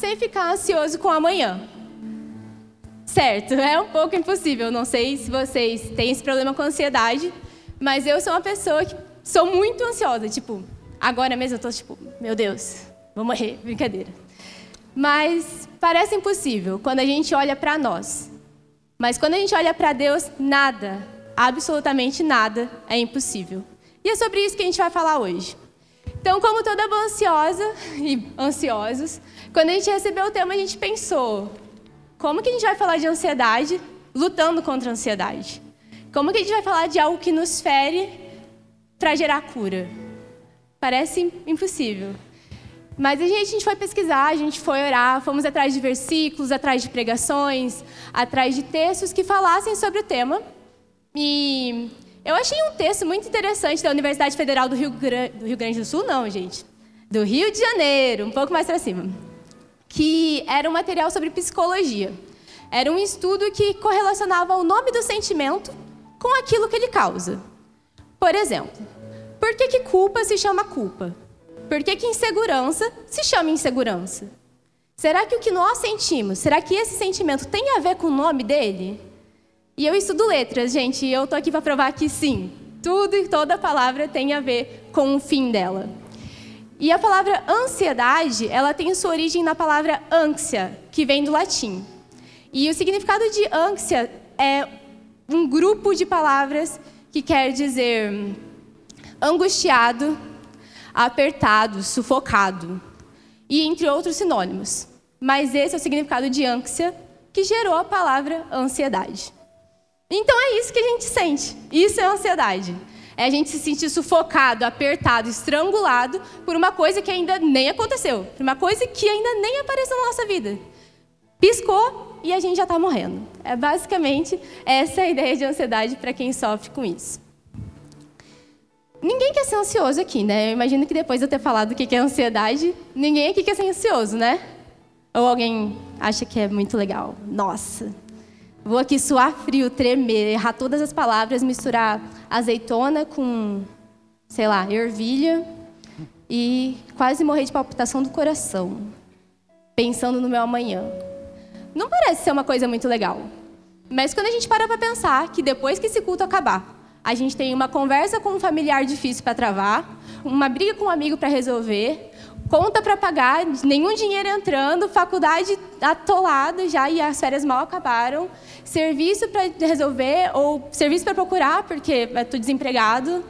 sem ficar ansioso com amanhã? Certo, é um pouco impossível. Não sei se vocês têm esse problema com ansiedade, mas eu sou uma pessoa que sou muito ansiosa. Tipo, agora mesmo eu tô tipo, meu Deus, vou morrer, brincadeira. Mas parece impossível quando a gente olha para nós. Mas quando a gente olha para Deus, nada, absolutamente nada é impossível. E é sobre isso que a gente vai falar hoje. Então, como toda boa ansiosa e ansiosos, quando a gente recebeu o tema, a gente pensou: como que a gente vai falar de ansiedade lutando contra a ansiedade? Como que a gente vai falar de algo que nos fere para gerar cura? Parece impossível. Mas a gente, a gente foi pesquisar, a gente foi orar, fomos atrás de versículos, atrás de pregações, atrás de textos que falassem sobre o tema. E eu achei um texto muito interessante da Universidade Federal do Rio, do Rio Grande do Sul, não, gente. Do Rio de Janeiro, um pouco mais para cima que era um material sobre psicologia. Era um estudo que correlacionava o nome do sentimento com aquilo que ele causa. Por exemplo, por que, que culpa se chama culpa? Por que, que insegurança se chama insegurança? Será que o que nós sentimos, será que esse sentimento tem a ver com o nome dele? E eu estudo letras, gente, e eu tô aqui para provar que sim, tudo e toda palavra tem a ver com o fim dela. E a palavra ansiedade, ela tem sua origem na palavra ânsia, que vem do latim. E o significado de ânsia é um grupo de palavras que quer dizer angustiado, apertado, sufocado, e entre outros sinônimos. Mas esse é o significado de ânsia que gerou a palavra ansiedade. Então é isso que a gente sente. Isso é ansiedade. É a gente se sentir sufocado, apertado, estrangulado por uma coisa que ainda nem aconteceu, por uma coisa que ainda nem apareceu na nossa vida. Piscou e a gente já está morrendo. É basicamente essa a ideia de ansiedade para quem sofre com isso. Ninguém quer ser ansioso aqui, né? Eu imagino que depois de eu ter falado o que é ansiedade, ninguém aqui quer ser ansioso, né? Ou alguém acha que é muito legal? Nossa, Vou aqui suar frio, tremer, errar todas as palavras, misturar azeitona com, sei lá, ervilha e quase morrer de palpitação do coração, pensando no meu amanhã. Não parece ser uma coisa muito legal. Mas quando a gente para para pensar que depois que esse culto acabar, a gente tem uma conversa com um familiar difícil para travar, uma briga com um amigo para resolver, conta para pagar, nenhum dinheiro entrando, faculdade atolada já e as férias mal acabaram, serviço para resolver ou serviço para procurar porque estou desempregado,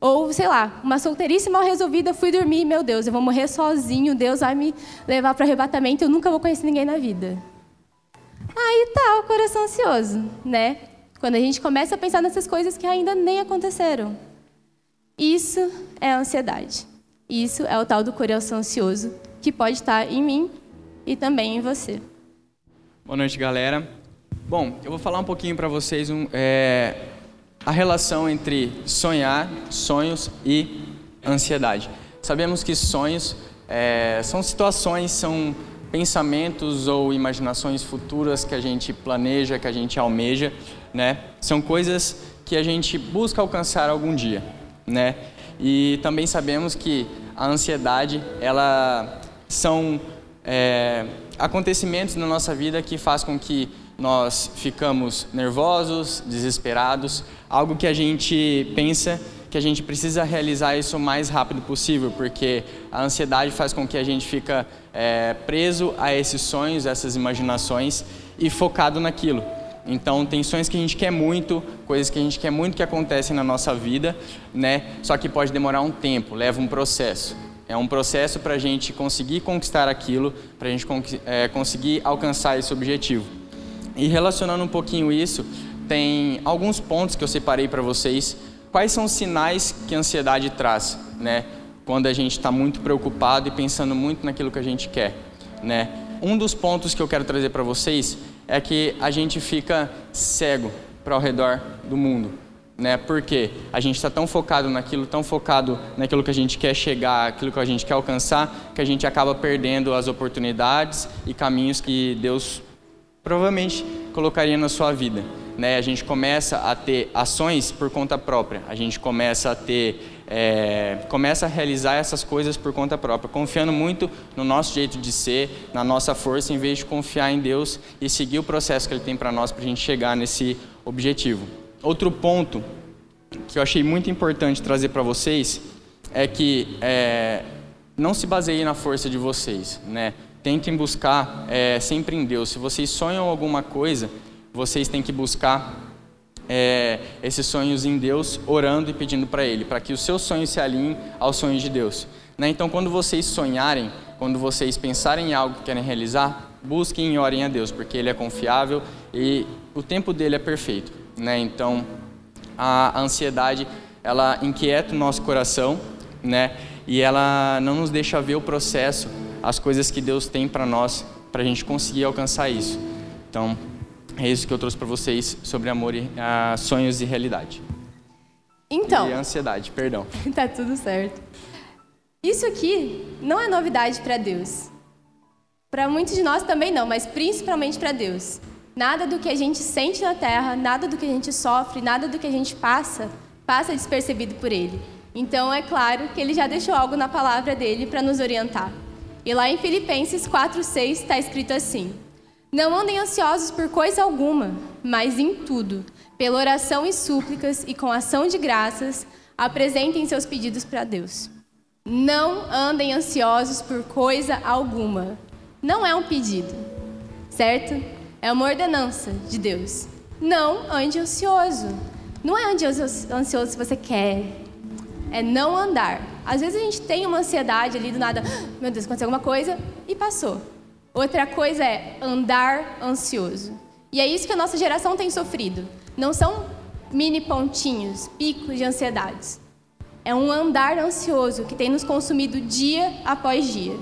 ou sei lá, uma solteirice mal resolvida, fui dormir, meu Deus, eu vou morrer sozinho, Deus vai me levar para arrebatamento, eu nunca vou conhecer ninguém na vida. Aí tá o coração ansioso, né? Quando a gente começa a pensar nessas coisas que ainda nem aconteceram. Isso é ansiedade. Isso é o tal do coração ansioso, que pode estar em mim e também em você. Boa noite, galera. Bom, eu vou falar um pouquinho para vocês um, é, a relação entre sonhar, sonhos e ansiedade. Sabemos que sonhos é, são situações, são pensamentos ou imaginações futuras que a gente planeja, que a gente almeja, né? São coisas que a gente busca alcançar algum dia, né? E também sabemos que a ansiedade, ela são é, acontecimentos na nossa vida que faz com que nós ficamos nervosos, desesperados, algo que a gente pensa que a gente precisa realizar isso o mais rápido possível, porque a ansiedade faz com que a gente fica é, preso a esses sonhos, essas imaginações e focado naquilo. Então, tem sonhos que a gente quer muito, coisas que a gente quer muito que acontecem na nossa vida, né? Só que pode demorar um tempo, leva um processo. É um processo para a gente conseguir conquistar aquilo, para a gente é, conseguir alcançar esse objetivo. E relacionando um pouquinho isso, tem alguns pontos que eu separei para vocês. Quais são os sinais que a ansiedade traz, né? Quando a gente está muito preocupado e pensando muito naquilo que a gente quer, né? um dos pontos que eu quero trazer para vocês é que a gente fica cego para ao redor do mundo. Né? Porque a gente está tão focado naquilo, tão focado naquilo que a gente quer chegar, aquilo que a gente quer alcançar, que a gente acaba perdendo as oportunidades e caminhos que Deus provavelmente colocaria na sua vida. Né? A gente começa a ter ações por conta própria, a gente começa a ter, é, começa a realizar essas coisas por conta própria, confiando muito no nosso jeito de ser, na nossa força, em vez de confiar em Deus e seguir o processo que Ele tem para nós para a gente chegar nesse objetivo. Outro ponto que eu achei muito importante trazer para vocês é que é, não se baseie na força de vocês, né? Tentem buscar é, sempre em Deus. Se vocês sonham alguma coisa, vocês têm que buscar é, esses sonhos em Deus, orando e pedindo para Ele, para que os seus sonhos se alinhem aos sonhos de Deus. Né? Então, quando vocês sonharem, quando vocês pensarem em algo que querem realizar, busquem e orem a Deus, porque Ele é confiável e o tempo dele é perfeito. Né? Então, a ansiedade ela inquieta o nosso coração, né? E ela não nos deixa ver o processo as coisas que Deus tem para nós, para a gente conseguir alcançar isso. Então, é isso que eu trouxe para vocês sobre amor e uh, sonhos e realidade. Então. E ansiedade, perdão. tá tudo certo. Isso aqui não é novidade para Deus. Para muitos de nós também não, mas principalmente para Deus. Nada do que a gente sente na terra, nada do que a gente sofre, nada do que a gente passa, passa despercebido por Ele. Então é claro que Ele já deixou algo na palavra dele para nos orientar. E lá em Filipenses 4,6 está escrito assim: Não andem ansiosos por coisa alguma, mas em tudo, pela oração e súplicas e com ação de graças, apresentem seus pedidos para Deus. Não andem ansiosos por coisa alguma. Não é um pedido, certo? É uma ordenança de Deus. Não ande ansioso. Não é ande ansioso se você quer. É não andar. Às vezes a gente tem uma ansiedade ali do nada, meu Deus, aconteceu alguma coisa e passou. Outra coisa é andar ansioso. E é isso que a nossa geração tem sofrido. Não são mini pontinhos, picos de ansiedades. É um andar ansioso que tem nos consumido dia após dia.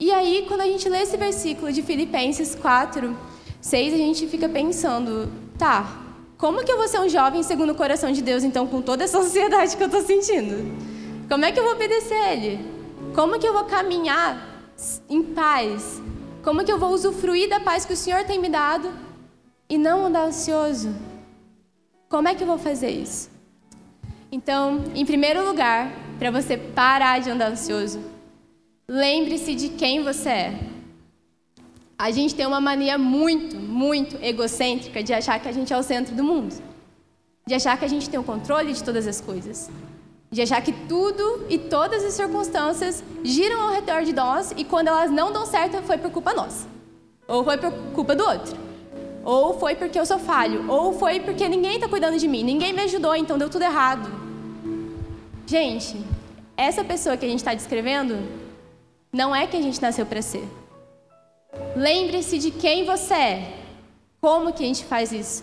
E aí, quando a gente lê esse versículo de Filipenses 4, 6, a gente fica pensando, tá, como que eu vou ser um jovem segundo o coração de Deus, então, com toda essa ansiedade que eu estou sentindo? Como é que eu vou obedecer a Ele? Como que eu vou caminhar em paz? Como que eu vou usufruir da paz que o Senhor tem me dado e não andar ansioso? Como é que eu vou fazer isso? Então, em primeiro lugar, para você parar de andar ansioso, lembre-se de quem você é. A gente tem uma mania muito, muito egocêntrica de achar que a gente é o centro do mundo, de achar que a gente tem o controle de todas as coisas achar que tudo e todas as circunstâncias giram ao redor de nós e quando elas não dão certo foi por culpa nossa, ou foi por culpa do outro, ou foi porque eu sou falho, ou foi porque ninguém está cuidando de mim, ninguém me ajudou, então deu tudo errado. Gente, essa pessoa que a gente está descrevendo não é quem a gente nasceu para ser. Lembre-se de quem você é. Como que a gente faz isso?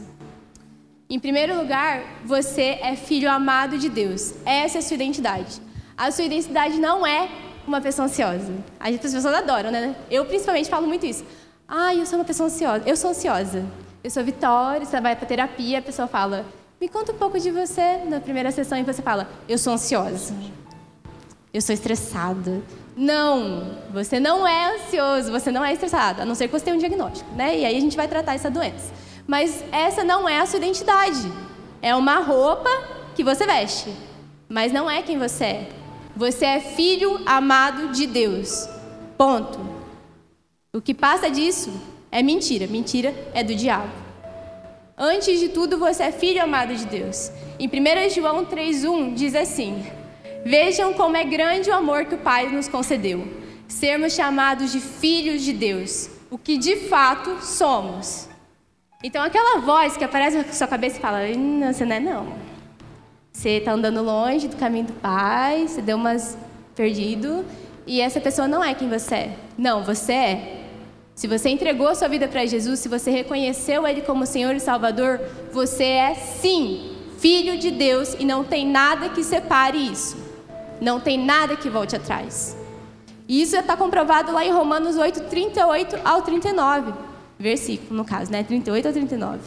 Em primeiro lugar, você é filho amado de Deus. Essa é a sua identidade. A sua identidade não é uma pessoa ansiosa. As pessoas adoram, né? Eu principalmente falo muito isso. Ah, eu sou uma pessoa ansiosa. Eu sou ansiosa. Eu sou Vitória, você vai para terapia, a pessoa fala: "Me conta um pouco de você" na primeira sessão e você fala: "Eu sou ansiosa. Eu sou estressada." Não, você não é ansioso, você não é estressado, a não ser que você tenha um diagnóstico, né? E aí a gente vai tratar essa doença. Mas essa não é a sua identidade. É uma roupa que você veste, mas não é quem você é. Você é filho amado de Deus. Ponto. O que passa disso é mentira. Mentira é do diabo. Antes de tudo, você é filho amado de Deus. Em 1 João 3,1 diz assim: Vejam como é grande o amor que o Pai nos concedeu, sermos chamados de filhos de Deus, o que de fato somos. Então, aquela voz que aparece na sua cabeça e fala: Não, você não é, não. Você está andando longe do caminho do Pai, você deu umas perdido, e essa pessoa não é quem você é. Não, você é. Se você entregou a sua vida para Jesus, se você reconheceu Ele como Senhor e Salvador, você é sim filho de Deus e não tem nada que separe isso. Não tem nada que volte atrás. E isso está comprovado lá em Romanos 8, 38 ao 39. Versículo, no caso, né? 38 ao 39.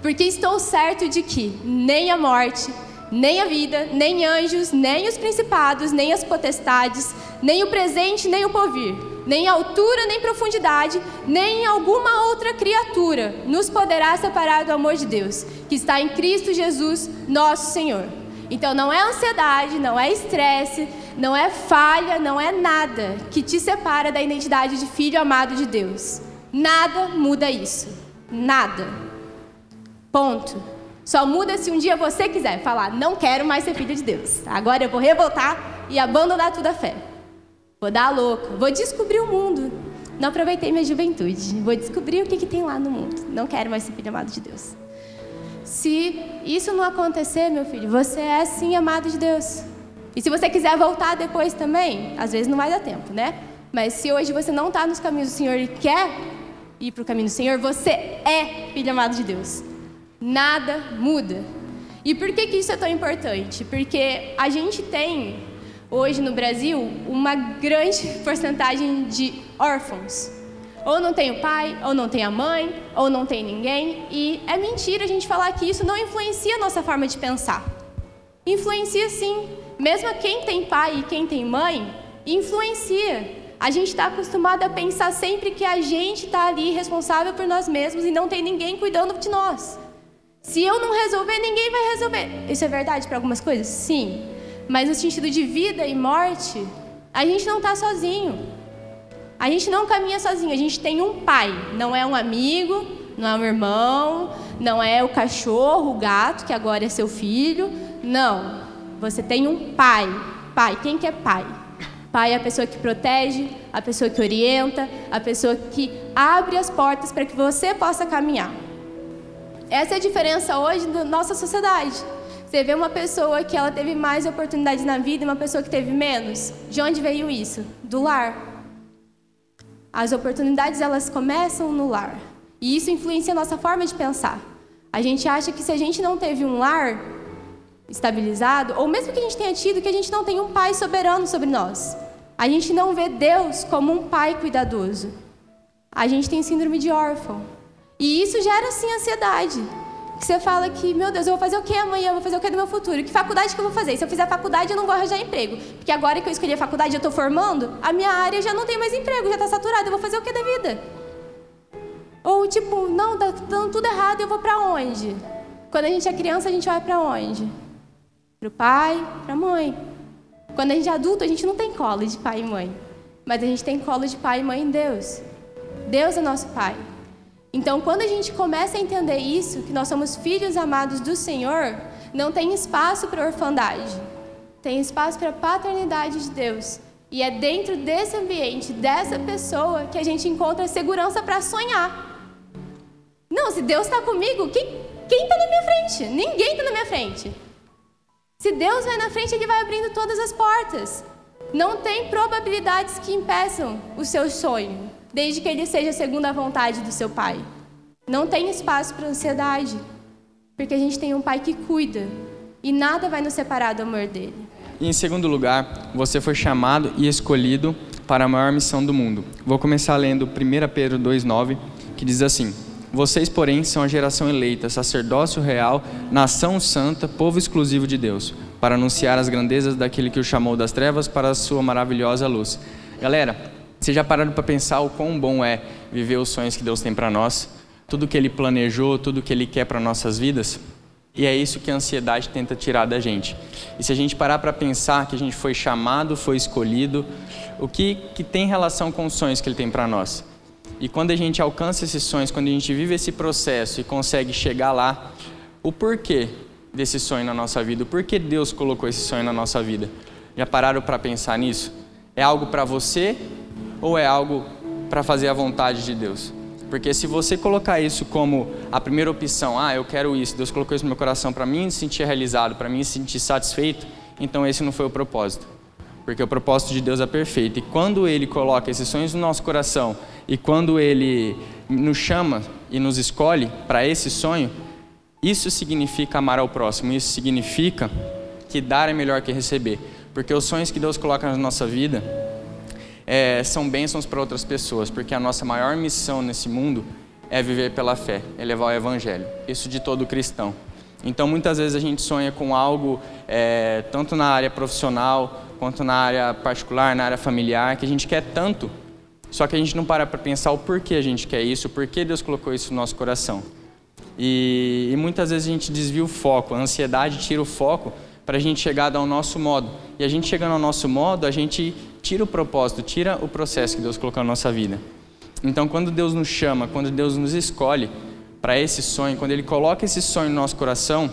Porque estou certo de que nem a morte, nem a vida, nem anjos, nem os principados, nem as potestades, nem o presente, nem o porvir, nem altura, nem profundidade, nem alguma outra criatura nos poderá separar do amor de Deus, que está em Cristo Jesus, nosso Senhor. Então não é ansiedade, não é estresse, não é falha, não é nada que te separa da identidade de filho amado de Deus. Nada muda isso. Nada. Ponto. Só muda se um dia você quiser falar, não quero mais ser filho de Deus. Agora eu vou revoltar e abandonar tudo a fé. Vou dar a louca, vou descobrir o mundo. Não aproveitei minha juventude. Vou descobrir o que, que tem lá no mundo. Não quero mais ser filho amado de Deus. Se isso não acontecer, meu filho, você é sim amado de Deus. E se você quiser voltar depois também, às vezes não vai dar tempo, né? Mas se hoje você não está nos caminhos do Senhor e quer ir para o caminho do Senhor, você é filho amado de Deus nada muda. E por que, que isso é tão importante? Porque a gente tem, hoje no Brasil, uma grande porcentagem de órfãos. Ou não tem o pai, ou não tem a mãe, ou não tem ninguém. E é mentira a gente falar que isso não influencia a nossa forma de pensar. Influencia sim. Mesmo quem tem pai e quem tem mãe, influencia. A gente está acostumado a pensar sempre que a gente está ali responsável por nós mesmos e não tem ninguém cuidando de nós. Se eu não resolver, ninguém vai resolver. Isso é verdade para algumas coisas? Sim. Mas no sentido de vida e morte, a gente não está sozinho. A gente não caminha sozinho. A gente tem um pai. Não é um amigo, não é um irmão, não é o cachorro, o gato, que agora é seu filho. Não. Você tem um pai. Pai. Quem que é pai? Pai é a pessoa que protege, a pessoa que orienta, a pessoa que abre as portas para que você possa caminhar. Essa é a diferença hoje da nossa sociedade. Você vê uma pessoa que ela teve mais oportunidades na vida e uma pessoa que teve menos. De onde veio isso? Do lar. As oportunidades elas começam no lar. E isso influencia a nossa forma de pensar. A gente acha que se a gente não teve um lar estabilizado, ou mesmo que a gente tenha tido, que a gente não tem um pai soberano sobre nós. A gente não vê Deus como um pai cuidadoso. A gente tem síndrome de órfão. E isso gera, sim, ansiedade. Que você fala que, meu Deus, eu vou fazer o que amanhã? Eu vou fazer o que do meu futuro? Que faculdade que eu vou fazer? Se eu fizer faculdade, eu não vou arranjar emprego. Porque agora que eu escolhi a faculdade eu estou formando, a minha área já não tem mais emprego, já está saturada. Eu vou fazer o que da vida? Ou tipo, não, tá dando tudo errado, eu vou para onde? Quando a gente é criança, a gente vai para onde? Para o pai, para a mãe. Quando a gente é adulto, a gente não tem colo de pai e mãe. Mas a gente tem colo de pai e mãe em Deus. Deus é nosso pai. Então, quando a gente começa a entender isso, que nós somos filhos amados do Senhor, não tem espaço para orfandade, tem espaço para a paternidade de Deus. E é dentro desse ambiente, dessa pessoa, que a gente encontra segurança para sonhar. Não, se Deus está comigo, quem está na minha frente? Ninguém está na minha frente. Se Deus vai na frente, Ele vai abrindo todas as portas. Não tem probabilidades que impeçam o seu sonho desde que ele seja segundo a vontade do seu pai. Não tem espaço para ansiedade, porque a gente tem um pai que cuida e nada vai nos separar do amor dele. E em segundo lugar, você foi chamado e escolhido para a maior missão do mundo. Vou começar lendo 1 Pedro 2,9, que diz assim: Vocês, porém, são a geração eleita, sacerdócio real, nação santa, povo exclusivo de Deus, para anunciar as grandezas daquele que o chamou das trevas para a sua maravilhosa luz. Galera, vocês já pararam para pensar o quão bom é viver os sonhos que Deus tem para nós? Tudo que Ele planejou, tudo que Ele quer para nossas vidas? E é isso que a ansiedade tenta tirar da gente. E se a gente parar para pensar que a gente foi chamado, foi escolhido, o que, que tem relação com os sonhos que Ele tem para nós? E quando a gente alcança esses sonhos, quando a gente vive esse processo e consegue chegar lá, o porquê desse sonho na nossa vida? O porquê Deus colocou esse sonho na nossa vida? Já pararam para pensar nisso? É algo para você ou é algo para fazer a vontade de Deus? Porque se você colocar isso como a primeira opção, ah, eu quero isso, Deus colocou isso no meu coração para mim me sentir realizado, para mim me sentir satisfeito, então esse não foi o propósito. Porque o propósito de Deus é perfeito. E quando Ele coloca esses sonhos no nosso coração, e quando Ele nos chama e nos escolhe para esse sonho, isso significa amar ao próximo, isso significa que dar é melhor que receber. Porque os sonhos que Deus coloca na nossa vida, é, são bênçãos para outras pessoas, porque a nossa maior missão nesse mundo é viver pela fé, é levar o evangelho. Isso de todo cristão. Então, muitas vezes a gente sonha com algo, é, tanto na área profissional, quanto na área particular, na área familiar, que a gente quer tanto, só que a gente não para para pensar o porquê a gente quer isso, o porquê Deus colocou isso no nosso coração. E, e muitas vezes a gente desvia o foco, a ansiedade tira o foco para a gente chegar ao nosso modo. E a gente chegando ao nosso modo, a gente tira o propósito, tira o processo que Deus colocou na nossa vida. Então, quando Deus nos chama, quando Deus nos escolhe para esse sonho, quando Ele coloca esse sonho no nosso coração,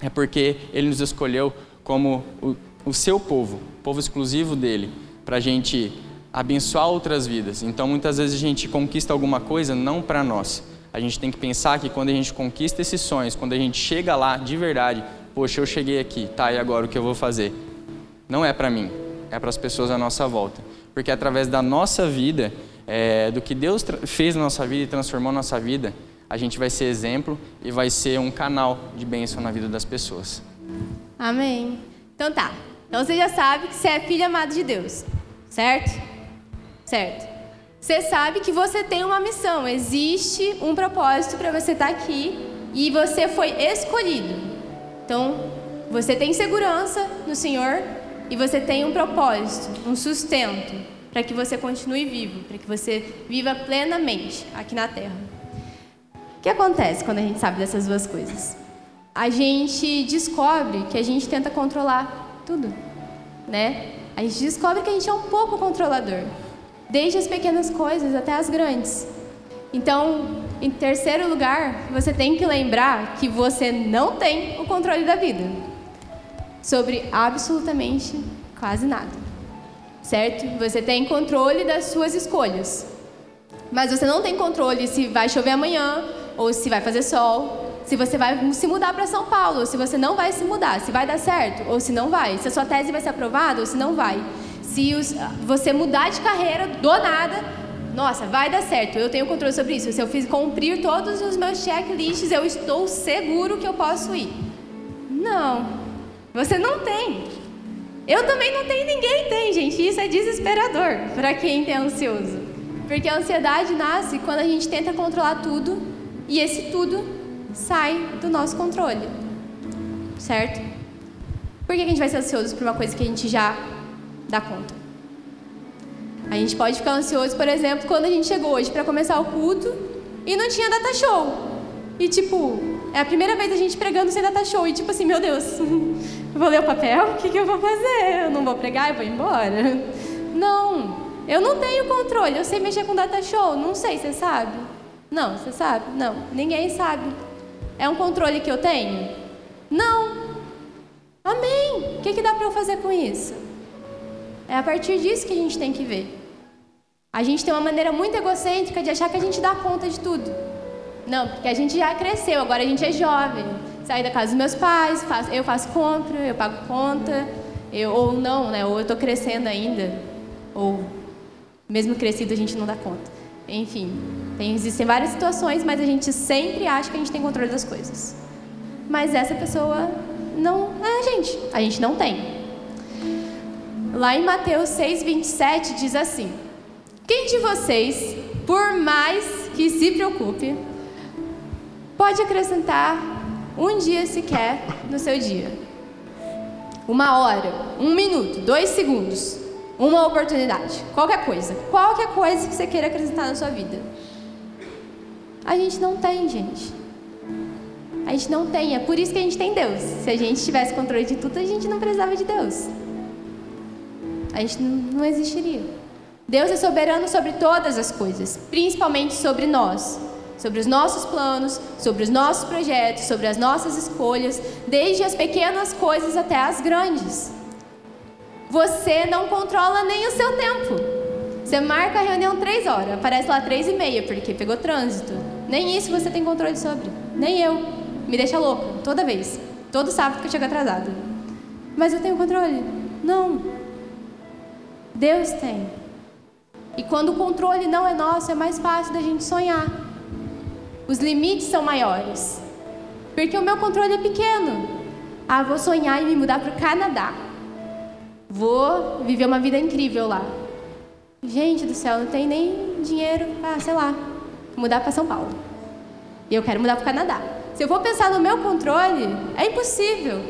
é porque Ele nos escolheu como o, o seu povo, povo exclusivo dele, para a gente abençoar outras vidas. Então, muitas vezes a gente conquista alguma coisa não para nós. A gente tem que pensar que quando a gente conquista esses sonhos, quando a gente chega lá de verdade, poxa, eu cheguei aqui, tá, e agora o que eu vou fazer? Não é para mim, é para as pessoas à nossa volta. Porque através da nossa vida, é, do que Deus fez na nossa vida e transformou na nossa vida, a gente vai ser exemplo e vai ser um canal de bênção na vida das pessoas. Amém. Então tá. Então você já sabe que você é filho amado de Deus, certo? Certo. Você sabe que você tem uma missão, existe um propósito para você estar tá aqui e você foi escolhido. Então, você tem segurança no Senhor e você tem um propósito, um sustento para que você continue vivo, para que você viva plenamente aqui na terra. O que acontece quando a gente sabe dessas duas coisas? A gente descobre que a gente tenta controlar tudo, né? A gente descobre que a gente é um pouco controlador, desde as pequenas coisas até as grandes. Então, em terceiro lugar, você tem que lembrar que você não tem o controle da vida sobre absolutamente quase nada. Certo? Você tem controle das suas escolhas. Mas você não tem controle se vai chover amanhã ou se vai fazer sol, se você vai se mudar para São Paulo, ou se você não vai se mudar, se vai dar certo ou se não vai, se a sua tese vai ser aprovada ou se não vai. Se os, você mudar de carreira do nada nossa, vai dar certo, eu tenho controle sobre isso. Se eu fiz cumprir todos os meus checklists, eu estou seguro que eu posso ir. Não, você não tem. Eu também não tenho, ninguém tem, gente. Isso é desesperador para quem é ansioso. Porque a ansiedade nasce quando a gente tenta controlar tudo e esse tudo sai do nosso controle. Certo? Por que a gente vai ser ansioso por uma coisa que a gente já dá conta? A gente pode ficar ansioso, por exemplo, quando a gente chegou hoje para começar o culto e não tinha data show. E tipo, é a primeira vez a gente pregando sem data show. E tipo assim, meu Deus, eu vou ler o papel? O que, que eu vou fazer? Eu não vou pregar e vou embora? Não, eu não tenho controle. Eu sei mexer com data show. Não sei, você sabe? Não, você sabe? Não, ninguém sabe. É um controle que eu tenho? Não. Amém. O que, que dá para eu fazer com isso? É a partir disso que a gente tem que ver. A gente tem uma maneira muito egocêntrica de achar que a gente dá conta de tudo. Não, porque a gente já cresceu, agora a gente é jovem. Saí da casa dos meus pais, faço, eu faço compra, eu pago conta, eu, ou não, né? Ou eu estou crescendo ainda, ou mesmo crescido a gente não dá conta. Enfim, tem, existem várias situações, mas a gente sempre acha que a gente tem controle das coisas. Mas essa pessoa não é a gente, a gente não tem. Lá em Mateus 6:27 diz assim: Quem de vocês, por mais que se preocupe, pode acrescentar um dia sequer no seu dia? Uma hora, um minuto, dois segundos, uma oportunidade, qualquer coisa, qualquer coisa que você queira acrescentar na sua vida. A gente não tem, gente. A gente não tem, é por isso que a gente tem Deus. Se a gente tivesse controle de tudo, a gente não precisava de Deus a gente não existiria. Deus é soberano sobre todas as coisas, principalmente sobre nós, sobre os nossos planos, sobre os nossos projetos, sobre as nossas escolhas, desde as pequenas coisas até as grandes. Você não controla nem o seu tempo. Você marca a reunião três horas, aparece lá três e meia, porque pegou trânsito. Nem isso você tem controle sobre. Nem eu. Me deixa louca, toda vez. Todo sábado que eu chego atrasado. Mas eu tenho controle? Não. Deus tem. E quando o controle não é nosso, é mais fácil da gente sonhar. Os limites são maiores. Porque o meu controle é pequeno. Ah, vou sonhar e me mudar para o Canadá. Vou viver uma vida incrível lá. Gente do céu, não tem nem dinheiro para, sei lá, mudar para São Paulo. E eu quero mudar para o Canadá. Se eu for pensar no meu controle, é impossível.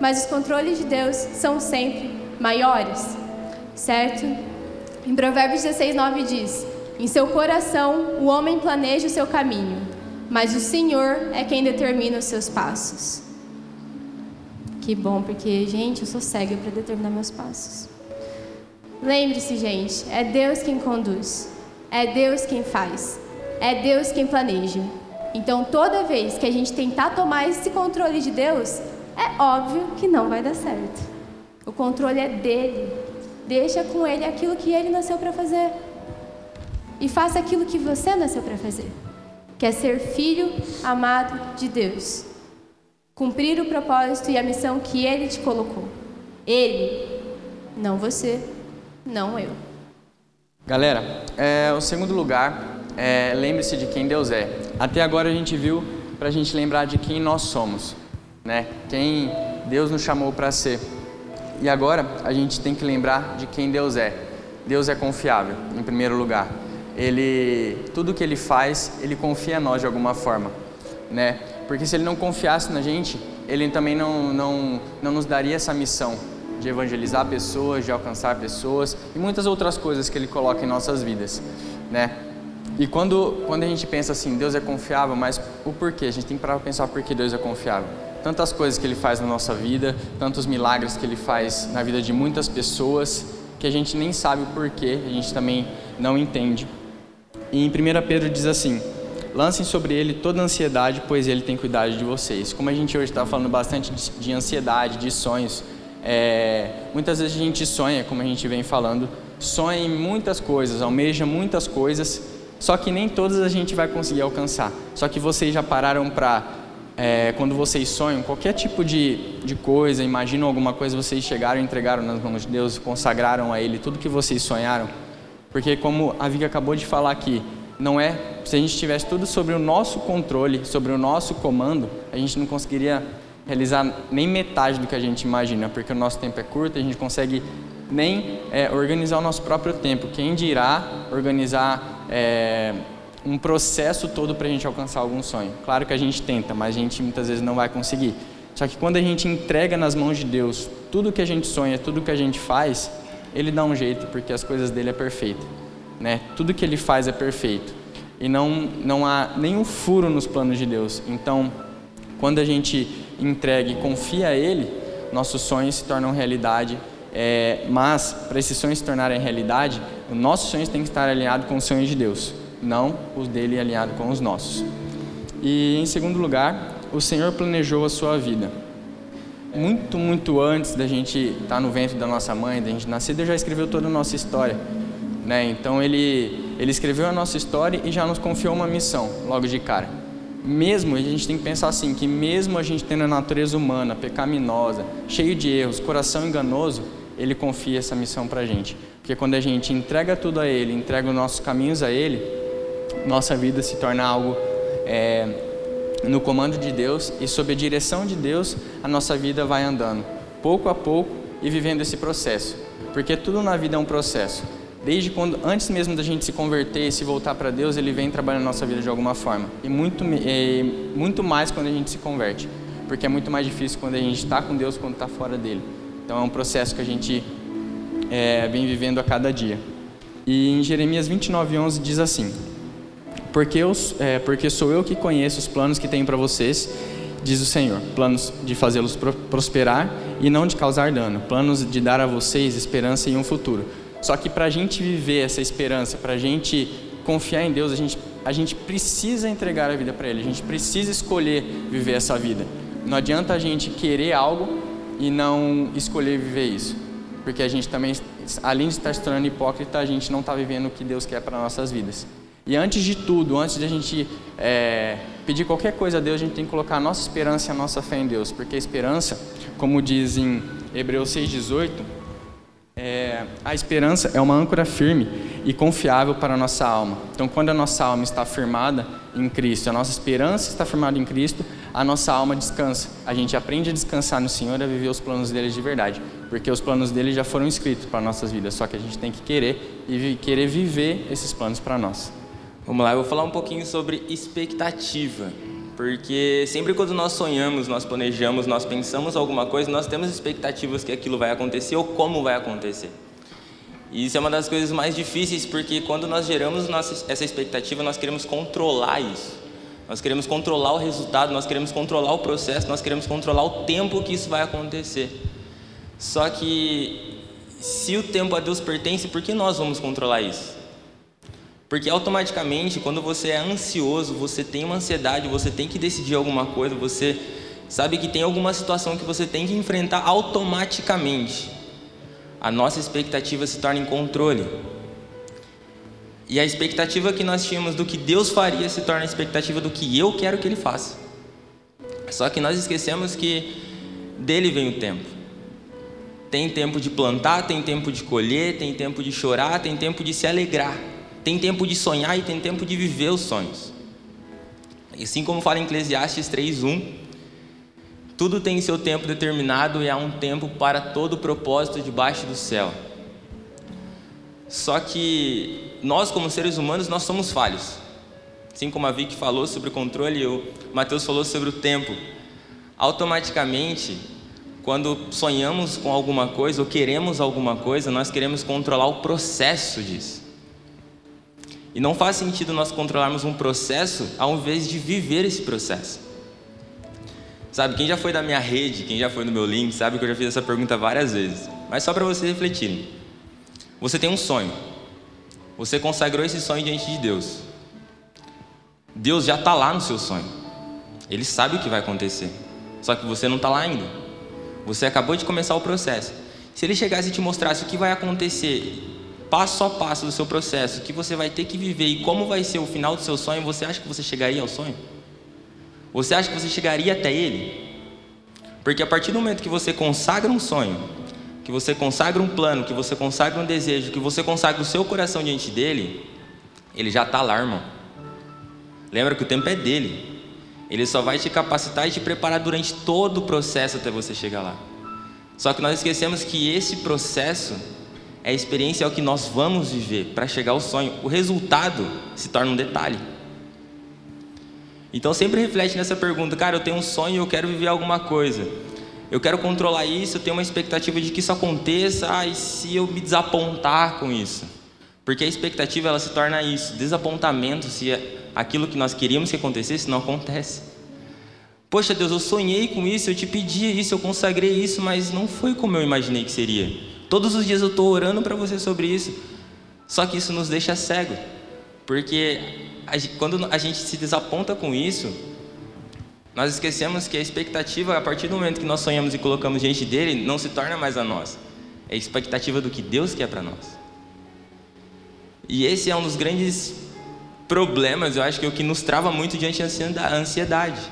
Mas os controles de Deus são sempre maiores, certo? Em Provérbios 16, 9 diz: Em seu coração o homem planeja o seu caminho, mas o Senhor é quem determina os seus passos. Que bom, porque, gente, eu sou cega para determinar meus passos. Lembre-se, gente, é Deus quem conduz, é Deus quem faz, é Deus quem planeja. Então, toda vez que a gente tentar tomar esse controle de Deus, é óbvio que não vai dar certo. O controle é dele. Deixa com ele aquilo que ele nasceu para fazer. E faça aquilo que você nasceu para fazer, que é ser filho amado de Deus. Cumprir o propósito e a missão que ele te colocou. Ele, não você, não eu. Galera, é, o segundo lugar, é, lembre-se de quem Deus é. Até agora a gente viu para a gente lembrar de quem nós somos, né? Quem Deus nos chamou para ser. E agora a gente tem que lembrar de quem Deus é. Deus é confiável, em primeiro lugar. Ele, tudo que Ele faz, Ele confia em nós de alguma forma, né? Porque se Ele não confiasse na gente, Ele também não, não, não nos daria essa missão de evangelizar pessoas, de alcançar pessoas e muitas outras coisas que Ele coloca em nossas vidas, né? E quando, quando a gente pensa assim, Deus é confiável, mas o porquê? A gente tem que parar para pensar por que Deus é confiável tantas coisas que Ele faz na nossa vida, tantos milagres que Ele faz na vida de muitas pessoas, que a gente nem sabe o porquê, a gente também não entende. E em 1 Pedro diz assim: Lancem sobre ele toda ansiedade, pois ele tem cuidado de vocês. Como a gente hoje está falando bastante de, de, ansiedade, de sonhos, é, muitas vezes a gente sonha, como a gente vem falando, sonha em muitas coisas, almeja muitas coisas, só que nem todas a gente vai conseguir alcançar. Só que vocês já pararam para é, quando vocês sonham, qualquer tipo de, de coisa, imaginam alguma coisa, vocês chegaram entregaram nas mãos de Deus, consagraram a Ele tudo que vocês sonharam. Porque, como a Viga acabou de falar aqui, não é. Se a gente tivesse tudo sobre o nosso controle, sobre o nosso comando, a gente não conseguiria realizar nem metade do que a gente imagina, porque o nosso tempo é curto, a gente consegue nem é, organizar o nosso próprio tempo. Quem dirá organizar. É, um processo todo para a gente alcançar algum sonho. Claro que a gente tenta, mas a gente muitas vezes não vai conseguir. Só que quando a gente entrega nas mãos de Deus tudo que a gente sonha, tudo que a gente faz, Ele dá um jeito, porque as coisas dele é perfeita, né? Tudo que Ele faz é perfeito e não não há nenhum furo nos planos de Deus. Então, quando a gente entrega e confia a Ele, nossos sonhos se tornam realidade. É, mas para esses sonhos se tornarem realidade, os nossos sonhos têm que estar alinhados com os sonhos de Deus não os dele alinhado com os nossos. E em segundo lugar, o Senhor planejou a sua vida. Muito, muito antes da gente estar tá no ventre da nossa mãe, da gente nascer, Deus já escreveu toda a nossa história. Né? Então ele, ele escreveu a nossa história e já nos confiou uma missão logo de cara. Mesmo, a gente tem que pensar assim, que mesmo a gente tendo a natureza humana, pecaminosa, cheio de erros, coração enganoso, ele confia essa missão para a gente. Porque quando a gente entrega tudo a Ele, entrega os nossos caminhos a Ele, nossa vida se torna algo é, no comando de Deus e sob a direção de Deus, a nossa vida vai andando, pouco a pouco e vivendo esse processo. Porque tudo na vida é um processo. Desde quando, antes mesmo da gente se converter e se voltar para Deus, Ele vem trabalhando na nossa vida de alguma forma. E muito, é, muito mais quando a gente se converte. Porque é muito mais difícil quando a gente está com Deus quando está fora dele. Então é um processo que a gente é, vem vivendo a cada dia. E em Jeremias 29, 11 diz assim: porque, eu, é, porque sou eu que conheço os planos que tenho para vocês, diz o Senhor. Planos de fazê-los prosperar e não de causar dano. Planos de dar a vocês esperança e um futuro. Só que para a gente viver essa esperança, para a gente confiar em Deus, a gente, a gente precisa entregar a vida para Ele. A gente precisa escolher viver essa vida. Não adianta a gente querer algo e não escolher viver isso. Porque a gente também, além de estar se tornando hipócrita, a gente não está vivendo o que Deus quer para nossas vidas. E antes de tudo, antes de a gente é, pedir qualquer coisa a Deus, a gente tem que colocar a nossa esperança e a nossa fé em Deus. Porque a esperança, como diz em Hebreus 6,18, a esperança é uma âncora firme e confiável para a nossa alma. Então, quando a nossa alma está firmada em Cristo, a nossa esperança está firmada em Cristo, a nossa alma descansa. A gente aprende a descansar no Senhor, a viver os planos dele de verdade. porque os planos dele já foram escritos para nossas vidas, só que a gente tem que querer e querer viver esses planos para nós. Vamos lá, eu vou falar um pouquinho sobre expectativa, porque sempre quando nós sonhamos, nós planejamos, nós pensamos alguma coisa, nós temos expectativas que aquilo vai acontecer ou como vai acontecer. E isso é uma das coisas mais difíceis, porque quando nós geramos nossa, essa expectativa, nós queremos controlar isso. Nós queremos controlar o resultado, nós queremos controlar o processo, nós queremos controlar o tempo que isso vai acontecer. Só que se o tempo a Deus pertence, por que nós vamos controlar isso? Porque automaticamente, quando você é ansioso, você tem uma ansiedade, você tem que decidir alguma coisa, você sabe que tem alguma situação que você tem que enfrentar automaticamente. A nossa expectativa se torna em controle. E a expectativa que nós tínhamos do que Deus faria se torna a expectativa do que eu quero que Ele faça. Só que nós esquecemos que dele vem o tempo. Tem tempo de plantar, tem tempo de colher, tem tempo de chorar, tem tempo de se alegrar, tem tempo de sonhar e tem tempo de viver os sonhos. Assim como fala em Eclesiastes 3:1, tudo tem seu tempo determinado e há um tempo para todo propósito debaixo do céu. Só que nós como seres humanos, nós somos falhos. Assim como a Vicky falou sobre o controle o Mateus falou sobre o tempo. Automaticamente, quando sonhamos com alguma coisa ou queremos alguma coisa, nós queremos controlar o processo disso. E não faz sentido nós controlarmos um processo ao invés de viver esse processo. Sabe, quem já foi da minha rede, quem já foi no meu link, sabe que eu já fiz essa pergunta várias vezes. Mas só para você refletir. Você tem um sonho. Você consagrou esse sonho diante de Deus. Deus já está lá no seu sonho. Ele sabe o que vai acontecer. Só que você não está lá ainda. Você acabou de começar o processo. Se ele chegasse e te mostrasse o que vai acontecer, passo a passo do seu processo, o que você vai ter que viver e como vai ser o final do seu sonho, você acha que você chegaria ao sonho? Você acha que você chegaria até ele? Porque a partir do momento que você consagra um sonho, que você consagra um plano, que você consagra um desejo, que você consagra o seu coração diante dele, ele já está lá, irmão. Lembra que o tempo é dele. Ele só vai te capacitar e te preparar durante todo o processo até você chegar lá. Só que nós esquecemos que esse processo é a experiência, é o que nós vamos viver para chegar ao sonho. O resultado se torna um detalhe. Então sempre reflete nessa pergunta, cara, eu tenho um sonho, eu quero viver alguma coisa eu quero controlar isso, eu tenho uma expectativa de que isso aconteça, ah, e se eu me desapontar com isso? Porque a expectativa ela se torna isso, desapontamento se aquilo que nós queríamos que acontecesse não acontece. Poxa Deus, eu sonhei com isso, eu te pedi isso, eu consagrei isso, mas não foi como eu imaginei que seria. Todos os dias eu estou orando para você sobre isso, só que isso nos deixa cego, porque quando a gente se desaponta com isso, nós esquecemos que a expectativa, a partir do momento que nós sonhamos e colocamos diante dele, não se torna mais a nossa. É a expectativa do que Deus quer para nós. E esse é um dos grandes problemas, eu acho que é o que nos trava muito diante da ansiedade.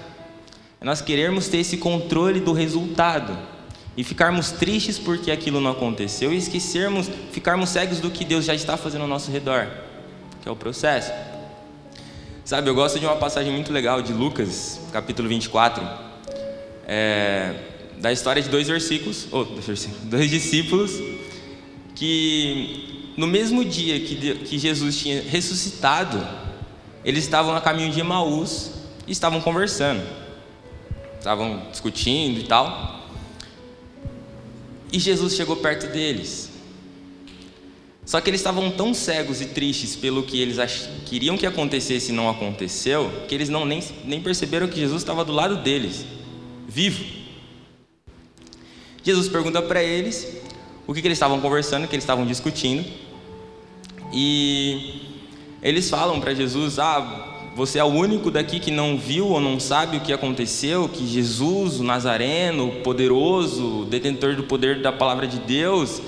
É nós querermos ter esse controle do resultado e ficarmos tristes porque aquilo não aconteceu e esquecermos, ficarmos cegos do que Deus já está fazendo ao nosso redor, que é o processo. Sabe, eu gosto de uma passagem muito legal de Lucas, capítulo 24, é, da história de dois versículos, ou dois discípulos, que no mesmo dia que, que Jesus tinha ressuscitado, eles estavam a caminho de Emaús e estavam conversando, estavam discutindo e tal. E Jesus chegou perto deles só que eles estavam tão cegos e tristes pelo que eles queriam que acontecesse e não aconteceu, que eles não nem, nem perceberam que Jesus estava do lado deles, vivo. Jesus pergunta para eles o que, que eles estavam conversando, o que eles estavam discutindo. E eles falam para Jesus: Ah, você é o único daqui que não viu ou não sabe o que aconteceu, que Jesus, o Nazareno, o poderoso, detentor do poder da palavra de Deus,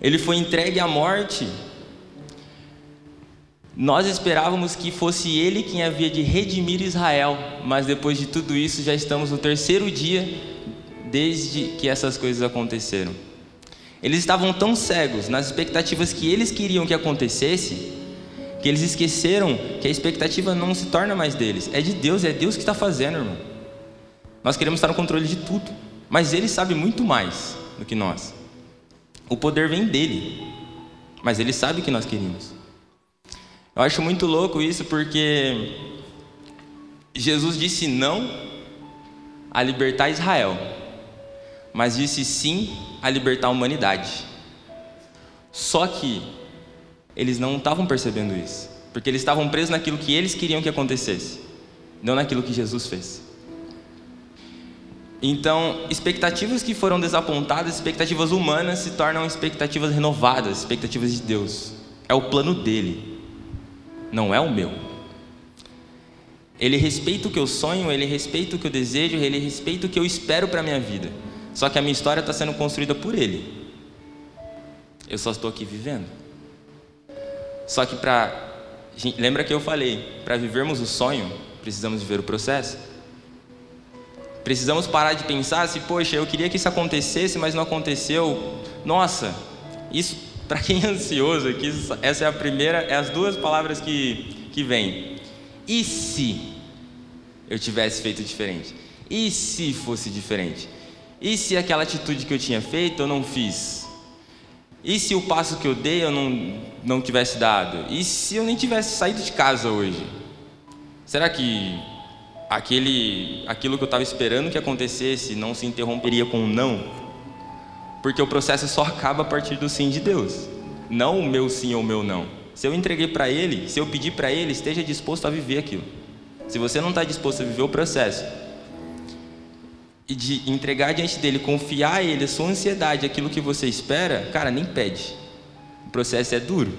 ele foi entregue à morte. Nós esperávamos que fosse ele quem havia de redimir Israel, mas depois de tudo isso já estamos no terceiro dia desde que essas coisas aconteceram. Eles estavam tão cegos nas expectativas que eles queriam que acontecesse, que eles esqueceram que a expectativa não se torna mais deles, é de Deus, é Deus que está fazendo, irmão. Nós queremos estar no controle de tudo, mas Ele sabe muito mais do que nós. O poder vem dele, mas ele sabe o que nós queríamos. Eu acho muito louco isso porque Jesus disse não a libertar Israel, mas disse sim a libertar a humanidade. Só que eles não estavam percebendo isso, porque eles estavam presos naquilo que eles queriam que acontecesse, não naquilo que Jesus fez. Então, expectativas que foram desapontadas, expectativas humanas, se tornam expectativas renovadas, expectativas de Deus. É o plano dele, não é o meu. Ele respeita o que eu sonho, ele respeita o que eu desejo, ele respeita o que eu espero para a minha vida. Só que a minha história está sendo construída por ele. Eu só estou aqui vivendo. Só que para. Lembra que eu falei? Para vivermos o sonho, precisamos viver o processo. Precisamos parar de pensar assim, poxa, eu queria que isso acontecesse, mas não aconteceu. Nossa, isso, para quem é ansioso aqui, essa é a primeira, é as duas palavras que, que vêm. E se eu tivesse feito diferente? E se fosse diferente? E se aquela atitude que eu tinha feito eu não fiz? E se o passo que eu dei eu não, não tivesse dado? E se eu nem tivesse saído de casa hoje? Será que aquele, aquilo que eu estava esperando que acontecesse não se interromperia com um não? Porque o processo só acaba a partir do sim de Deus, não o meu sim ou o meu não. Se eu entreguei para Ele, se eu pedir para Ele, esteja disposto a viver aquilo. Se você não está disposto a viver o processo, e de entregar diante dele, confiar a ele a sua ansiedade, aquilo que você espera, cara, nem pede. O processo é duro.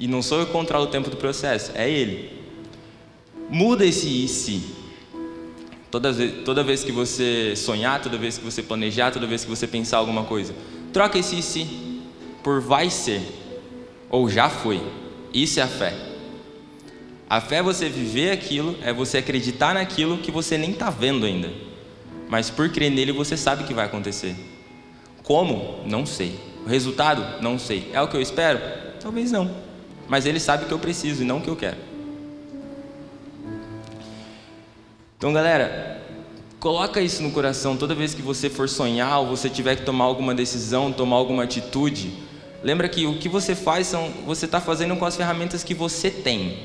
E não sou eu que controlo o tempo do processo, é ele. Muda esse e se. Toda vez, toda vez que você sonhar, toda vez que você planejar, toda vez que você pensar alguma coisa, troca esse e se por vai ser ou já foi. Isso é a fé. A fé é você viver aquilo, é você acreditar naquilo que você nem está vendo ainda. Mas por crer nele você sabe que vai acontecer. Como? Não sei. O resultado? Não sei. É o que eu espero? Talvez não. Mas ele sabe que eu preciso e não o que eu quero. Então, galera, coloca isso no coração toda vez que você for sonhar ou você tiver que tomar alguma decisão, tomar alguma atitude. Lembra que o que você faz são você está fazendo com as ferramentas que você tem.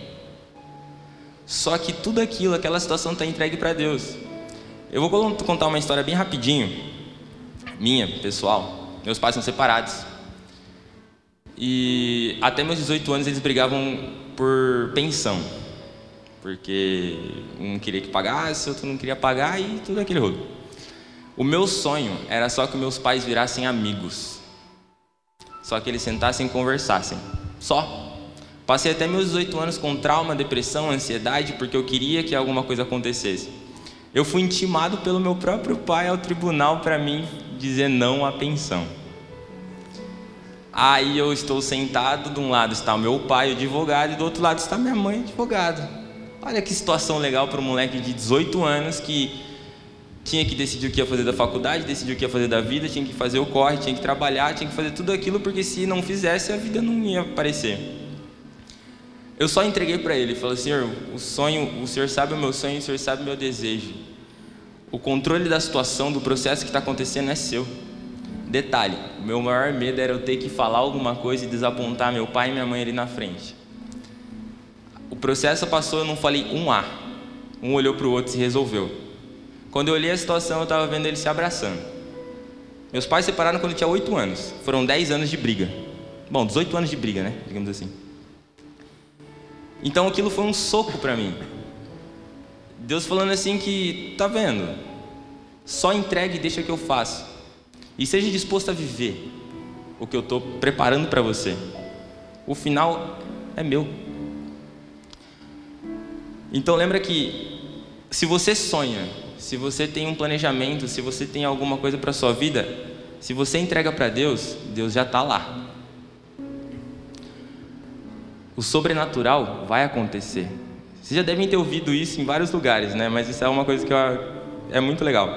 Só que tudo aquilo, aquela situação está entregue para Deus. Eu vou contar uma história bem rapidinho, minha, pessoal. Meus pais são separados. E até meus 18 anos eles brigavam por pensão. Porque um queria que pagasse, outro não queria pagar e tudo aquele rolo. O meu sonho era só que meus pais virassem amigos. Só que eles sentassem e conversassem. Só. Passei até meus 18 anos com trauma, depressão, ansiedade, porque eu queria que alguma coisa acontecesse. Eu fui intimado pelo meu próprio pai ao tribunal para mim dizer não à pensão. Aí eu estou sentado, de um lado está o meu pai, o advogado, e do outro lado está minha mãe, advogada. Olha que situação legal para um moleque de 18 anos que tinha que decidir o que ia fazer da faculdade, decidir o que ia fazer da vida, tinha que fazer o corre, tinha que trabalhar, tinha que fazer tudo aquilo, porque se não fizesse, a vida não ia aparecer. Eu só entreguei para ele, falei, Senhor, o sonho, o Senhor sabe o meu sonho, o Senhor sabe o meu desejo. O controle da situação, do processo que está acontecendo é seu. Detalhe, meu maior medo era eu ter que falar alguma coisa e desapontar meu pai e minha mãe ali na frente. O processo passou, eu não falei um A. Um olhou para o outro e se resolveu. Quando eu olhei a situação, eu estava vendo eles se abraçando. Meus pais se separaram quando eu tinha 8 anos. Foram 10 anos de briga. Bom, 18 anos de briga, né? Digamos assim. Então aquilo foi um soco para mim. Deus falando assim que, tá vendo? Só entregue e deixa que eu faço. E seja disposto a viver o que eu estou preparando para você. O final é meu. Então lembra que se você sonha, se você tem um planejamento, se você tem alguma coisa para sua vida, se você entrega para Deus, Deus já está lá o sobrenatural vai acontecer. Vocês já devem ter ouvido isso em vários lugares, né? Mas isso é uma coisa que eu, é muito legal.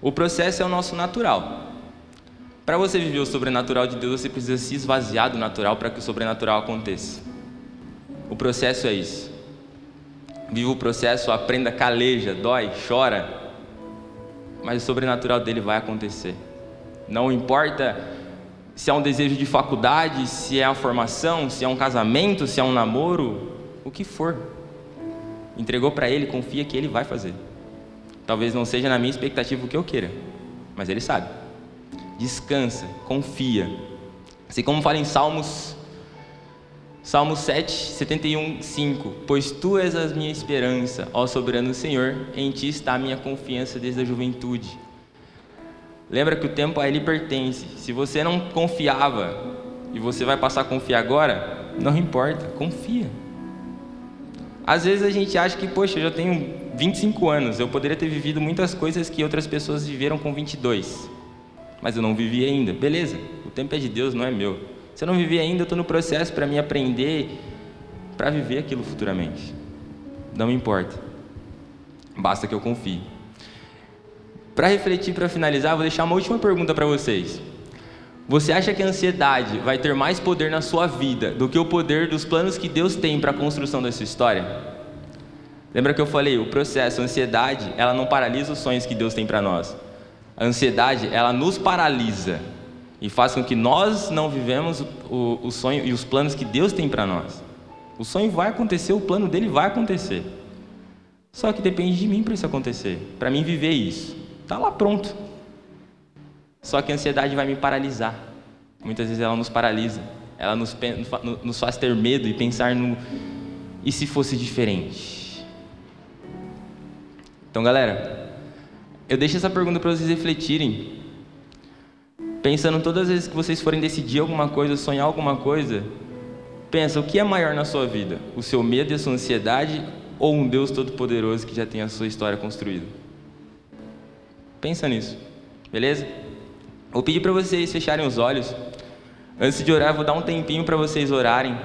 O processo é o nosso natural. Para você viver o sobrenatural de Deus, você precisa se esvaziar do natural para que o sobrenatural aconteça. O processo é isso. Viva o processo, aprenda, caleja, dói, chora, mas o sobrenatural dele vai acontecer. Não importa se é um desejo de faculdade, se é a formação, se é um casamento, se é um namoro, o que for. Entregou para Ele, confia que Ele vai fazer. Talvez não seja na minha expectativa o que eu queira, mas Ele sabe. Descansa, confia. Assim como fala em Salmos, Salmo 7, 71, 5. Pois tu és a minha esperança, ó soberano Senhor, em ti está a minha confiança desde a juventude. Lembra que o tempo a ele pertence. Se você não confiava e você vai passar a confiar agora, não importa, confia. Às vezes a gente acha que, poxa, eu já tenho 25 anos, eu poderia ter vivido muitas coisas que outras pessoas viveram com 22. Mas eu não vivi ainda. Beleza, o tempo é de Deus, não é meu. Se eu não vivi ainda, eu estou no processo para me aprender, para viver aquilo futuramente. Não importa. Basta que eu confie. Para refletir, para finalizar, vou deixar uma última pergunta para vocês. Você acha que a ansiedade vai ter mais poder na sua vida do que o poder dos planos que Deus tem para a construção dessa história? Lembra que eu falei, o processo, a ansiedade, ela não paralisa os sonhos que Deus tem para nós. A ansiedade, ela nos paralisa e faz com que nós não vivemos o, o sonho e os planos que Deus tem para nós. O sonho vai acontecer, o plano dele vai acontecer. Só que depende de mim para isso acontecer, para mim viver isso. Está lá pronto. Só que a ansiedade vai me paralisar. Muitas vezes ela nos paralisa. Ela nos, nos faz ter medo e pensar no. E se fosse diferente? Então, galera, eu deixo essa pergunta para vocês refletirem. Pensando todas as vezes que vocês forem decidir alguma coisa, sonhar alguma coisa, pensa o que é maior na sua vida? O seu medo e a sua ansiedade ou um Deus todo-poderoso que já tem a sua história construída? Pensa nisso, beleza? Vou pedir para vocês fecharem os olhos. Antes de orar, vou dar um tempinho para vocês orarem.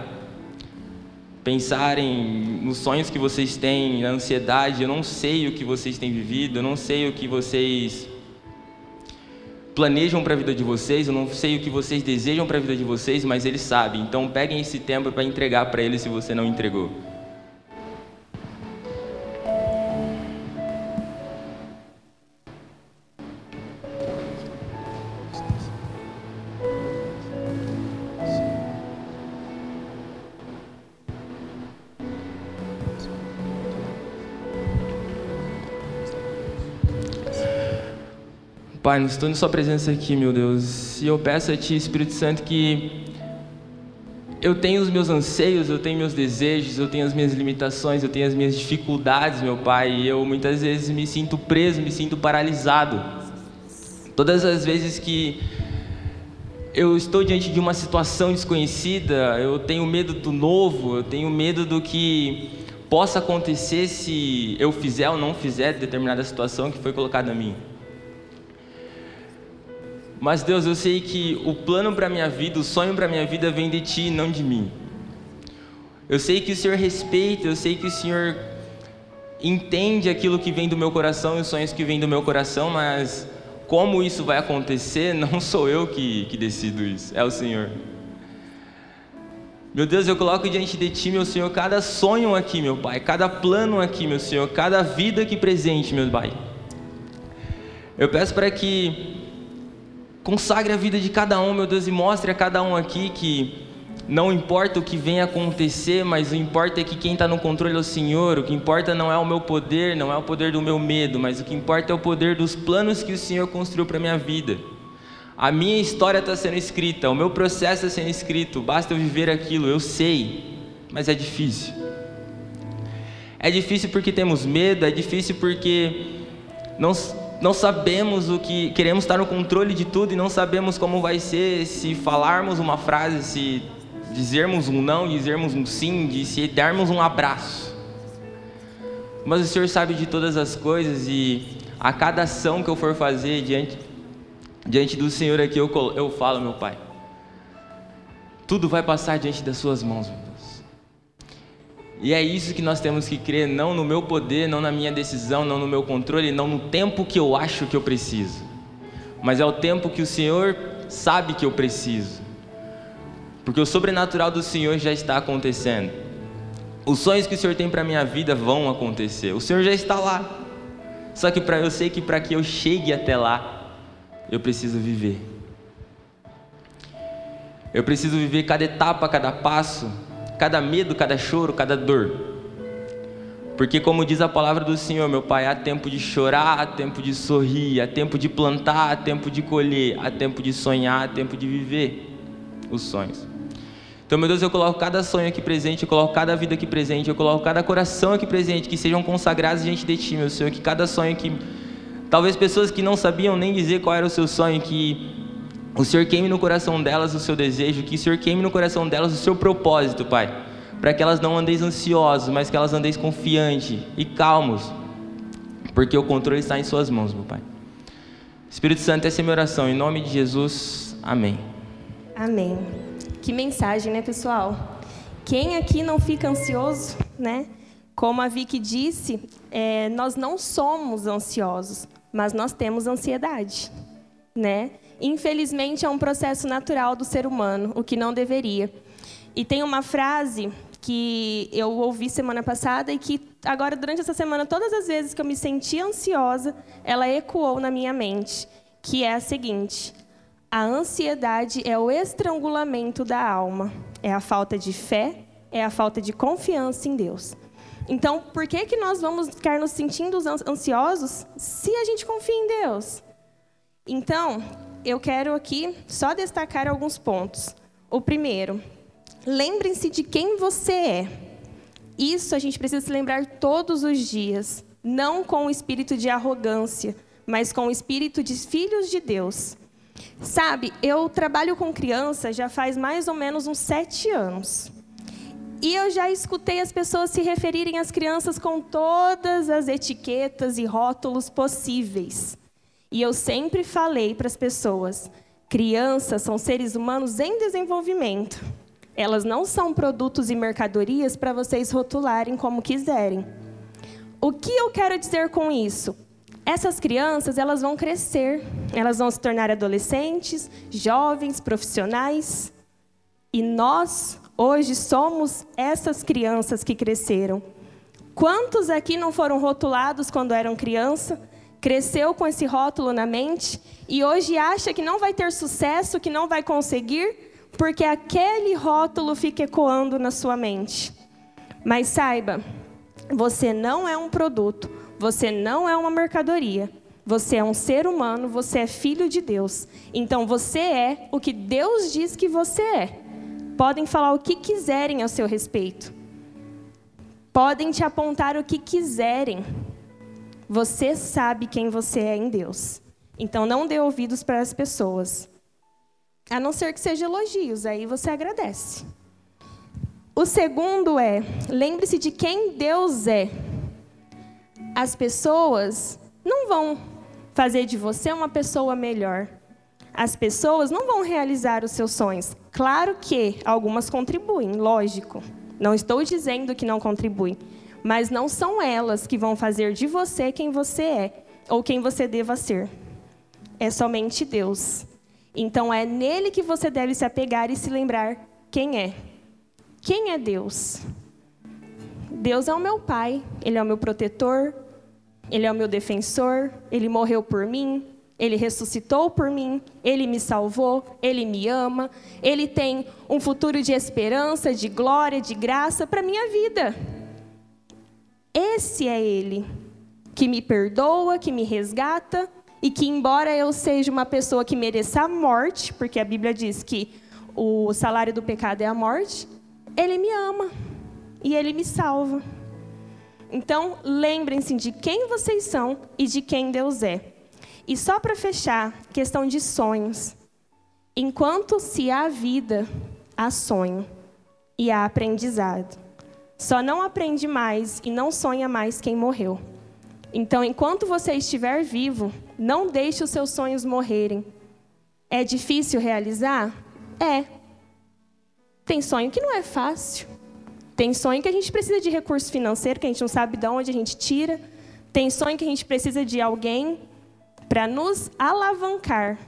Pensarem nos sonhos que vocês têm, na ansiedade. Eu não sei o que vocês têm vivido, eu não sei o que vocês planejam para a vida de vocês, eu não sei o que vocês desejam para a vida de vocês, mas eles sabem. Então peguem esse tempo para entregar para eles se você não entregou. Pai, estou em Sua presença aqui, meu Deus, e eu peço a Ti, Espírito Santo, que eu tenho os meus anseios, eu tenho meus desejos, eu tenho as minhas limitações, eu tenho as minhas dificuldades, meu Pai, e eu muitas vezes me sinto preso, me sinto paralisado. Todas as vezes que eu estou diante de uma situação desconhecida, eu tenho medo do novo, eu tenho medo do que possa acontecer se eu fizer ou não fizer determinada situação que foi colocada a mim. Mas Deus, eu sei que o plano para minha vida, o sonho para minha vida vem de ti, não de mim. Eu sei que o Senhor respeita, eu sei que o Senhor entende aquilo que vem do meu coração e os sonhos que vêm do meu coração, mas como isso vai acontecer, não sou eu que, que decido isso, é o Senhor. Meu Deus, eu coloco diante de Ti, meu Senhor, cada sonho aqui, meu Pai, cada plano aqui, meu Senhor, cada vida aqui presente, meu Pai. Eu peço para que Consagre a vida de cada um, meu Deus, e mostre a cada um aqui que não importa o que venha acontecer, mas o importa é que quem está no controle é o Senhor. O que importa não é o meu poder, não é o poder do meu medo, mas o que importa é o poder dos planos que o Senhor construiu para minha vida. A minha história está sendo escrita, o meu processo está sendo escrito, basta eu viver aquilo, eu sei, mas é difícil. É difícil porque temos medo, é difícil porque não, não sabemos o que queremos estar no controle de tudo e não sabemos como vai ser se falarmos uma frase, se dizermos um não, dizermos um sim, se darmos um abraço. Mas o Senhor sabe de todas as coisas e a cada ação que eu for fazer diante diante do Senhor aqui eu eu falo, meu Pai. Tudo vai passar diante das suas mãos, meu e é isso que nós temos que crer, não no meu poder, não na minha decisão, não no meu controle, não no tempo que eu acho que eu preciso, mas é o tempo que o Senhor sabe que eu preciso, porque o sobrenatural do Senhor já está acontecendo. Os sonhos que o Senhor tem para minha vida vão acontecer. O Senhor já está lá. Só que para eu sei que para que eu chegue até lá, eu preciso viver. Eu preciso viver cada etapa, cada passo, cada medo, cada choro, cada dor. Porque, como diz a palavra do Senhor, meu Pai, há tempo de chorar, há tempo de sorrir, há tempo de plantar, há tempo de colher, há tempo de sonhar, há tempo de viver os sonhos. Então, meu Deus, eu coloco cada sonho aqui presente, eu coloco cada vida aqui presente, eu coloco cada coração aqui presente, que sejam consagrados diante de Ti, meu Senhor, que cada sonho que. Talvez pessoas que não sabiam nem dizer qual era o seu sonho, que o Senhor queime no coração delas o seu desejo, que o Senhor queime no coração delas o seu propósito, Pai. Para que elas não andeis ansiosos, mas que elas andeis confiantes e calmos. Porque o controle está em Suas mãos, meu Pai. Espírito Santo, essa é a minha oração. Em nome de Jesus, amém. Amém. Que mensagem, né, pessoal? Quem aqui não fica ansioso, né? Como a Vicky disse, é, nós não somos ansiosos, mas nós temos ansiedade, né? Infelizmente, é um processo natural do ser humano, o que não deveria. E tem uma frase que eu ouvi semana passada e que agora, durante essa semana, todas as vezes que eu me senti ansiosa, ela ecoou na minha mente, que é a seguinte: a ansiedade é o estrangulamento da alma, é a falta de fé, é a falta de confiança em Deus. Então, por que, que nós vamos ficar nos sentindo ansiosos se a gente confia em Deus? Então, eu quero aqui só destacar alguns pontos. O primeiro, lembrem-se de quem você é. Isso a gente precisa se lembrar todos os dias, não com o espírito de arrogância, mas com o espírito de filhos de Deus. Sabe, eu trabalho com criança já faz mais ou menos uns sete anos. E eu já escutei as pessoas se referirem às crianças com todas as etiquetas e rótulos possíveis. E eu sempre falei para as pessoas: crianças são seres humanos em desenvolvimento. Elas não são produtos e mercadorias para vocês rotularem como quiserem. O que eu quero dizer com isso? Essas crianças, elas vão crescer, elas vão se tornar adolescentes, jovens, profissionais. E nós, hoje, somos essas crianças que cresceram. Quantos aqui não foram rotulados quando eram criança? Cresceu com esse rótulo na mente e hoje acha que não vai ter sucesso, que não vai conseguir, porque aquele rótulo fica ecoando na sua mente. Mas saiba, você não é um produto, você não é uma mercadoria. Você é um ser humano, você é filho de Deus. Então você é o que Deus diz que você é. Podem falar o que quiserem a seu respeito. Podem te apontar o que quiserem. Você sabe quem você é em Deus. Então não dê ouvidos para as pessoas. A não ser que seja elogios, aí você agradece. O segundo é: lembre-se de quem Deus é. As pessoas não vão fazer de você uma pessoa melhor. As pessoas não vão realizar os seus sonhos. Claro que algumas contribuem, lógico. Não estou dizendo que não contribuem mas não são elas que vão fazer de você quem você é ou quem você deva ser. É somente Deus. Então é nele que você deve se apegar e se lembrar quem é. Quem é Deus? Deus é o meu pai, ele é o meu protetor, ele é o meu defensor, ele morreu por mim, ele ressuscitou por mim, ele me salvou, ele me ama, ele tem um futuro de esperança, de glória, de graça para minha vida. Esse é Ele, que me perdoa, que me resgata e que, embora eu seja uma pessoa que mereça a morte, porque a Bíblia diz que o salário do pecado é a morte, Ele me ama e Ele me salva. Então, lembrem-se de quem vocês são e de quem Deus é. E só para fechar, questão de sonhos. Enquanto se há vida, há sonho e há aprendizado. Só não aprende mais e não sonha mais quem morreu. Então, enquanto você estiver vivo, não deixe os seus sonhos morrerem. É difícil realizar? É. Tem sonho que não é fácil. Tem sonho que a gente precisa de recurso financeiro, que a gente não sabe de onde a gente tira. Tem sonho que a gente precisa de alguém para nos alavancar.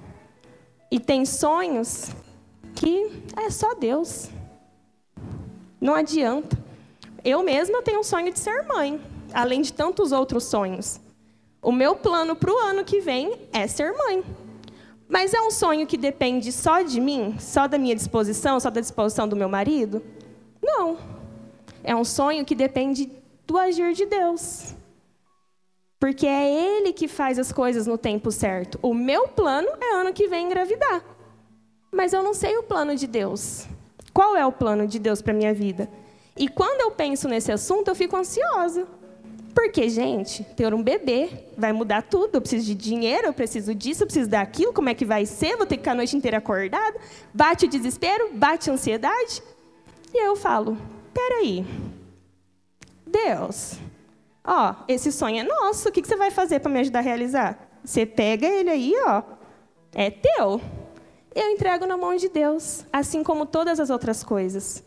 E tem sonhos que é só Deus. Não adianta. Eu mesma tenho um sonho de ser mãe, além de tantos outros sonhos. O meu plano para o ano que vem é ser mãe. Mas é um sonho que depende só de mim, só da minha disposição, só da disposição do meu marido? Não. É um sonho que depende do agir de Deus. Porque é Ele que faz as coisas no tempo certo. O meu plano é ano que vem engravidar. Mas eu não sei o plano de Deus. Qual é o plano de Deus para minha vida? E quando eu penso nesse assunto, eu fico ansiosa. Porque, gente, ter um bebê vai mudar tudo. Eu preciso de dinheiro, eu preciso disso, eu preciso daquilo. Como é que vai ser? Vou ter que ficar a noite inteira acordada. Bate o desespero, bate a ansiedade. E eu falo: peraí, Deus, Ó, esse sonho é nosso, o que você vai fazer para me ajudar a realizar? Você pega ele aí, ó, é teu. Eu entrego na mão de Deus, assim como todas as outras coisas.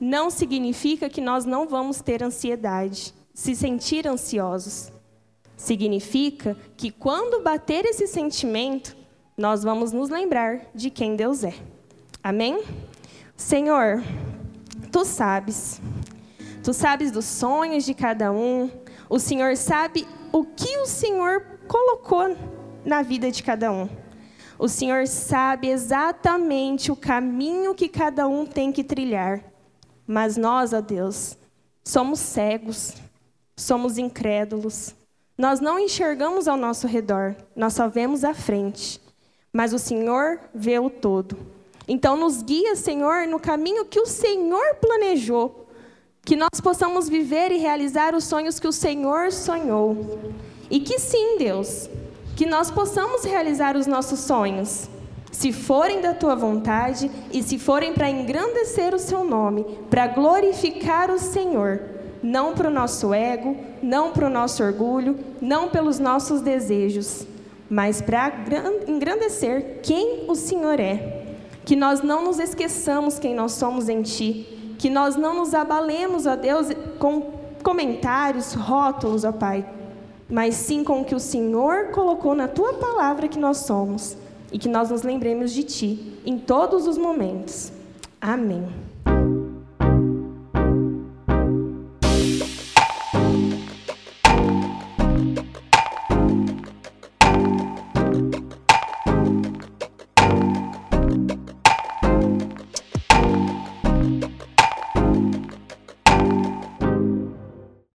Não significa que nós não vamos ter ansiedade, se sentir ansiosos. Significa que quando bater esse sentimento, nós vamos nos lembrar de quem Deus é. Amém? Senhor, tu sabes. Tu sabes dos sonhos de cada um, o Senhor sabe o que o Senhor colocou na vida de cada um. O Senhor sabe exatamente o caminho que cada um tem que trilhar. Mas nós, ó Deus, somos cegos, somos incrédulos. Nós não enxergamos ao nosso redor, nós só vemos à frente. Mas o Senhor vê o todo. Então, nos guia, Senhor, no caminho que o Senhor planejou que nós possamos viver e realizar os sonhos que o Senhor sonhou. E que sim, Deus, que nós possamos realizar os nossos sonhos, se forem da tua vontade e se forem para engrandecer o seu nome, para glorificar o Senhor, não para o nosso ego, não para o nosso orgulho, não pelos nossos desejos, mas para engrandecer quem o Senhor é. Que nós não nos esqueçamos quem nós somos em Ti que nós não nos abalemos, ó Deus, com comentários, rótulos, ó Pai, mas sim com o que o Senhor colocou na tua palavra que nós somos e que nós nos lembremos de Ti em todos os momentos. Amém.